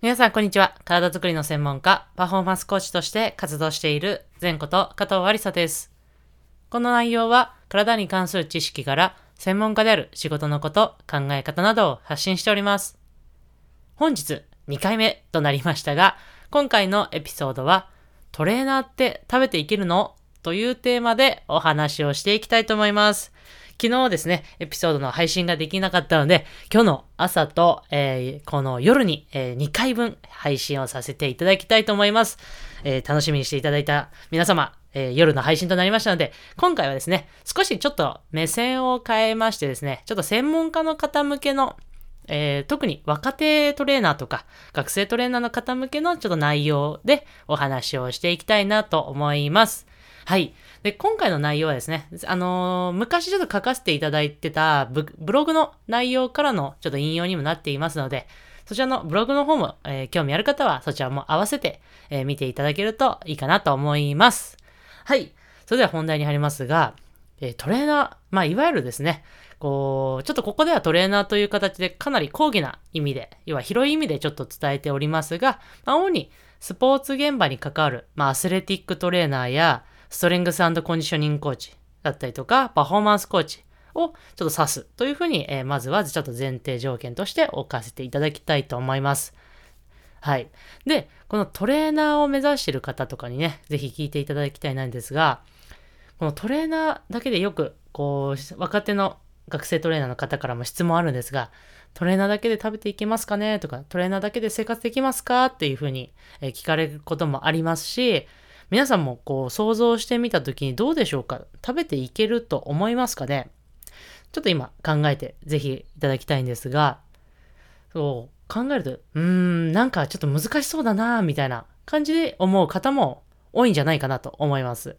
皆さん、こんにちは。体づくりの専門家、パフォーマンスコーチとして活動している、前こと加藤ありさです。この内容は、体に関する知識から、専門家である仕事のこと、考え方などを発信しております。本日、2回目となりましたが、今回のエピソードは、トレーナーって食べていけるの？というテーマでお話をしていきたいと思います。昨日ですね、エピソードの配信ができなかったので、今日の朝と、えー、この夜に、えー、2回分配信をさせていただきたいと思います。えー、楽しみにしていただいた皆様、え夜の配信となりましたので、今回はですね、少しちょっと目線を変えましてですね、ちょっと専門家の方向けのえー、特に若手トレーナーとか学生トレーナーの方向けのちょっと内容でお話をしていきたいなと思います。はい。で、今回の内容はですね、あのー、昔ちょっと書かせていただいてたブログの内容からのちょっと引用にもなっていますので、そちらのブログの方も、えー、興味ある方はそちらも合わせて、えー、見ていただけるといいかなと思います。はい。それでは本題に入りますが、えトレーナー、まあ、いわゆるですね、こう、ちょっとここではトレーナーという形でかなり高義な意味で、要は広い意味でちょっと伝えておりますが、まあ、主にスポーツ現場に関わる、まあ、アスレティックトレーナーや、ストレングスコンディショニングコーチだったりとか、パフォーマンスコーチをちょっと指すというふうに、えー、まずはちょっと前提条件として置かせていただきたいと思います。はい。で、このトレーナーを目指している方とかにね、ぜひ聞いていただきたいなんですが、このトレーナーだけでよく、こう、若手の学生トレーナーの方からも質問あるんですが、トレーナーだけで食べていけますかねとか、トレーナーだけで生活できますかっていうふうに聞かれることもありますし、皆さんもこう想像してみたときにどうでしょうか？食べていけると思いますかね？ちょっと今考えてぜひいただきたいんですが、そう、考えると、うーん、なんかちょっと難しそうだなみたいな感じで思う方も多いんじゃないかなと思います。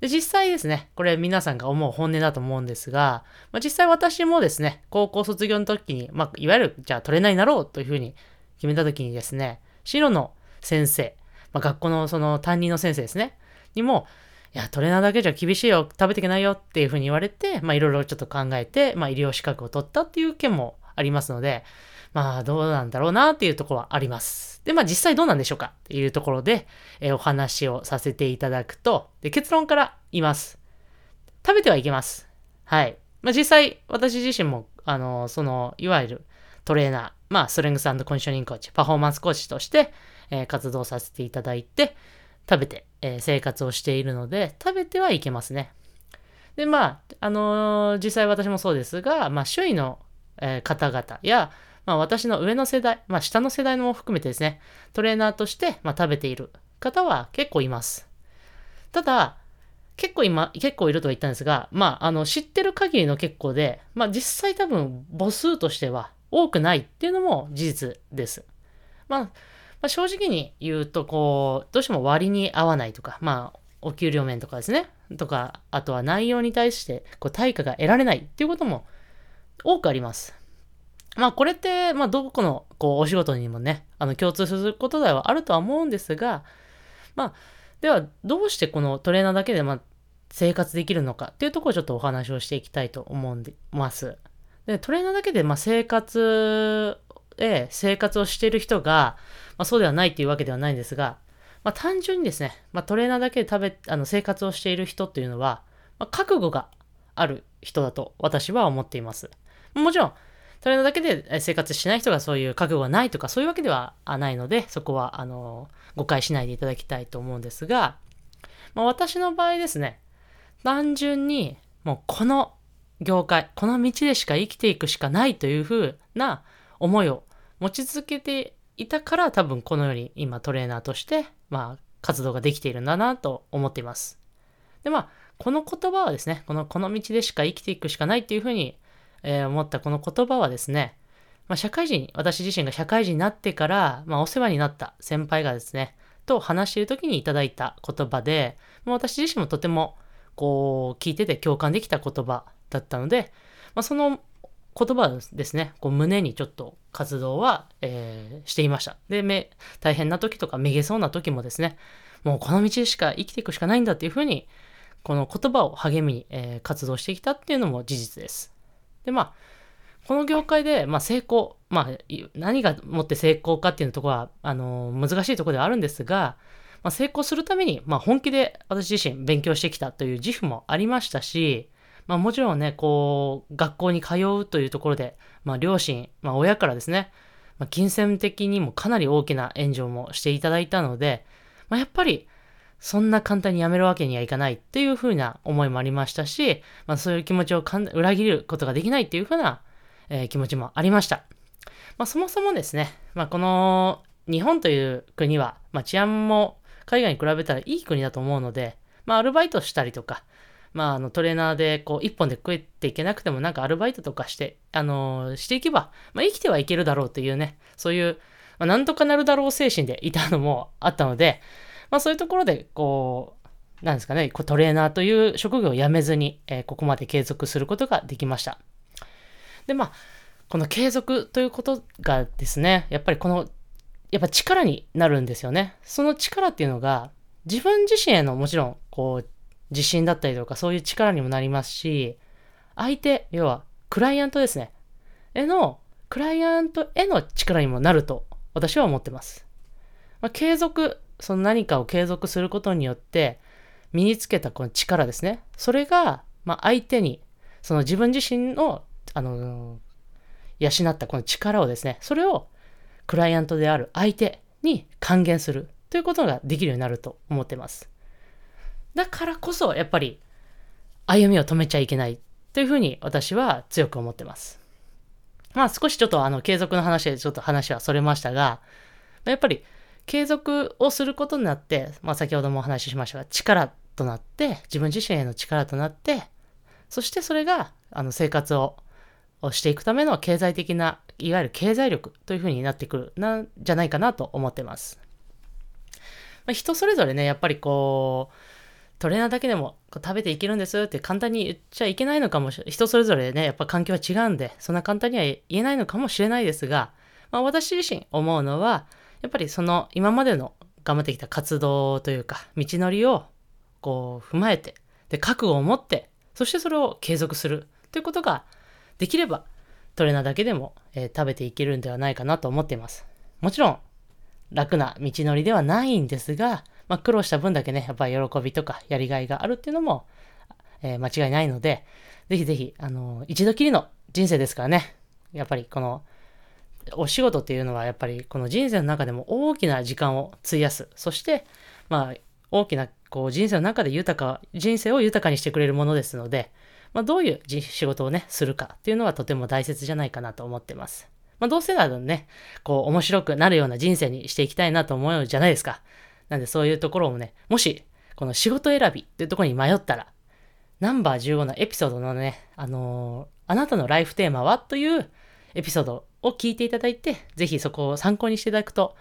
で、実際ですね、これ皆さんが思う本音だと思うんですが、まあ、実際私もですね、高校卒業の時に、まあ、いわゆる、じゃあトレーナーになろうというふうに決めた時にですね、白の先生、まあ、学校のその担任の先生ですね、にも、いや、トレーナーだけじゃ厳しいよ、食べていけないよっていうふうに言われて、まあいろいろちょっと考えて、まあ医療資格を取ったっていう件もありますので、まあどうなんだろうなっていうところはあります。で、まあ実際どうなんでしょうかっていうところで、えー、お話をさせていただくと、で、結論から言います。食べてはいけます。はい。まあ実際、私自身も、あの、その、いわゆるトレーナー、まあストレングスコンディショニングコーチ、パフォーマンスコーチとして、えー、活動させていただいて、食べて、えー、生活をしているので、食べてはいけますね。で、まあ、あのー、実際私もそうですが、まあ、周囲の、え方々や、まあ、私の上の世代、まあ、下の世代も含めてですね、トレーナーとして、まあ、食べている方は結構います。ただ、結構今、結構いるとは言ったんですが、まあ、あの、知ってる限りの結構で、まあ、実際多分母数としては多くないっていうのも事実です。まあ、まあ、正直に言うと、こう、どうしても割に合わないとか、まあ、お給料面とかですね、とか、あとは内容に対して、こう、対価が得られないっていうことも多くあります。まあ、これって、まあ、どこの、こう、お仕事にもね、あの、共通することではあるとは思うんですが、まあ、では、どうしてこのトレーナーだけで、まあ、生活できるのかっていうところをちょっとお話をしていきたいと思います。で、トレーナーだけで、まあ、生活で生活をしている人が、まあ、そうではないっていうわけではないんですが、まあ、単純にですね、まあ、トレーナーだけで食べ、あの生活をしている人っていうのは、まあ、覚悟がある人だと私は思っています。もちろん、トレーナーだけで生活しない人がそういう覚悟がないとかそういうわけではないので、そこは、あの、誤解しないでいただきたいと思うんですが、まあ、私の場合ですね、単純に、もうこの業界、この道でしか生きていくしかないというふうな思いを持ち続けていたから多分このように今トレーナーとして、まあ、活動ができているんだなと思っています。で、まあ、この言葉はですね、この、この道でしか生きていくしかないっていうふうに、えー、思ったこの言葉はですね、まあ、社会人、私自身が社会人になってから、まあ、お世話になった先輩がですね、と話している時にいただいた言葉で、まあ、私自身もとても、こう、聞いてて共感できた言葉だったので、まあ、その言葉ですね、こう胸にちょっと活動は、えー、していました。で、め、大変な時とかめげそうな時もですね、もうこの道しか生きていくしかないんだっていうふうに、この言葉を励みに、えー、活動してきたっていうのも事実です。で、まあ、この業界で、まあ、成功、まあ、何がもって成功かっていうところは、あの難しいところではあるんですが、まあ、成功するために、まあ、本気で私自身勉強してきたという自負もありましたし、まあ、もちろんね、こう、学校に通うというところで、まあ、両親、まあ、親からですね、まあ、金銭的にもかなり大きな援助もしていただいたので、まあ、やっぱり、そんな簡単にやめるわけにはいかないっていうふうな思いもありましたし、まあ、そういう気持ちを裏切ることができないっていうふうな、えー、気持ちもありました。まあ、そもそもですね、まあ、この日本という国は、まあ、治安も海外に比べたらいい国だと思うので、まあ、アルバイトしたりとか、まあ、あの、トレーナーで、こう、一本で食えていけなくても、なんかアルバイトとかして、あのー、していけば、まあ、生きてはいけるだろうというね、そういう、まあ、なんとかなるだろう精神でいたのもあったので、まあ、そういうところで、こう、なんですかね、こうトレーナーという職業を辞めずに、えー、ここまで継続することができました。で、まあ、この継続ということがですね、やっぱりこの、やっぱ力になるんですよね。その力っていうのが、自分自身へのもちろん、こう、自信だったりとか、そういう力にもなりますし、相手、要は、クライアントですね。への、クライアントへの力にもなると、私は思ってます。まあ、継続、その何かを継続することによって、身につけたこの力ですね。それが、まあ、相手に、その自分自身の、あの養ったこの力をですね、それをクライアントである相手に還元するということができるようになると思ってます。だからこそ、やっぱり、歩みを止めちゃいけないというふうに私は強く思ってます。まあ少しちょっとあの継続の話でちょっと話はそれましたが、やっぱり継続をすることになって、まあ先ほどもお話ししましたが、力となって、自分自身への力となって、そしてそれがあの生活をしていくための経済的な、いわゆる経済力というふうになってくるなんじゃないかなと思ってます。まあ、人それぞれね、やっぱりこう、トレーナーだけでも食べていけるんですって簡単に言っちゃいけないのかもしれない。人それぞれね、やっぱ環境は違うんで、そんな簡単には言えないのかもしれないですが、まあ、私自身思うのは、やっぱりその今までの頑張ってきた活動というか、道のりをこう踏まえて、で、覚悟を持って、そしてそれを継続するということができれば、トレーナーだけでも、えー、食べていけるんではないかなと思っています。もちろん、楽な道のりではないんですが、まあ、苦労した分だけね、やっぱり喜びとかやりがいがあるっていうのも、えー、間違いないので、ぜひぜひ、あのー、一度きりの人生ですからね、やっぱりこの、お仕事っていうのはやっぱりこの人生の中でも大きな時間を費やす。そして、まあ、大きなこう人生の中で豊か、人生を豊かにしてくれるものですので、まあ、どういう仕事をね、するかっていうのはとても大切じゃないかなと思ってます。まあ、どうせならね、こう面白くなるような人生にしていきたいなと思うじゃないですか。なんでそういうところもね、もし、この仕事選びっていうところに迷ったら、ナンバー15のエピソードのね、あのー、あなたのライフテーマはというエピソードを聞いていただいて、ぜひそこを参考にしていただくと、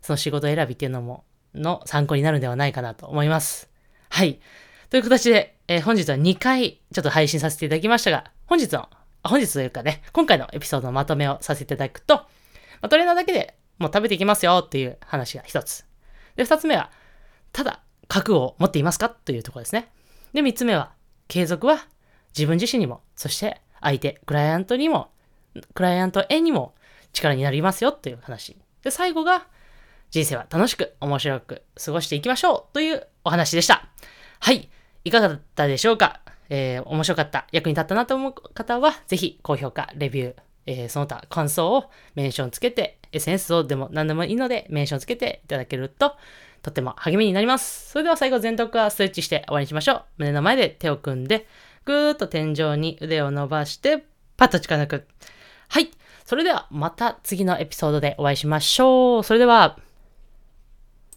その仕事選びっていうのも、の参考になるんではないかなと思います。はい。という形で、えー、本日は2回ちょっと配信させていただきましたが、本日の、本日というかね、今回のエピソードのまとめをさせていただくと、まあ、トレーナーだけでもう食べていきますよっていう話が一つ。で、二つ目は、ただ、覚悟を持っていますかというところですね。で、三つ目は、継続は自分自身にも、そして相手、クライアントにも、クライアントへにも力になりますよという話。で、最後が、人生は楽しく、面白く過ごしていきましょうというお話でした。はい。いかがだったでしょうか？えー、面白かった、役に立ったなと思う方は、ぜひ高評価、レビュー、えー、その他感想をメンションつけて SNS でも何でもいいのでメンションつけていただけるととっても励みになります。それでは最後全徳はストレッチして終わりにしましょう。胸の前で手を組んでぐーっと天井に腕を伸ばしてパッと力抜く。はい。それではまた次のエピソードでお会いしましょう。それでは。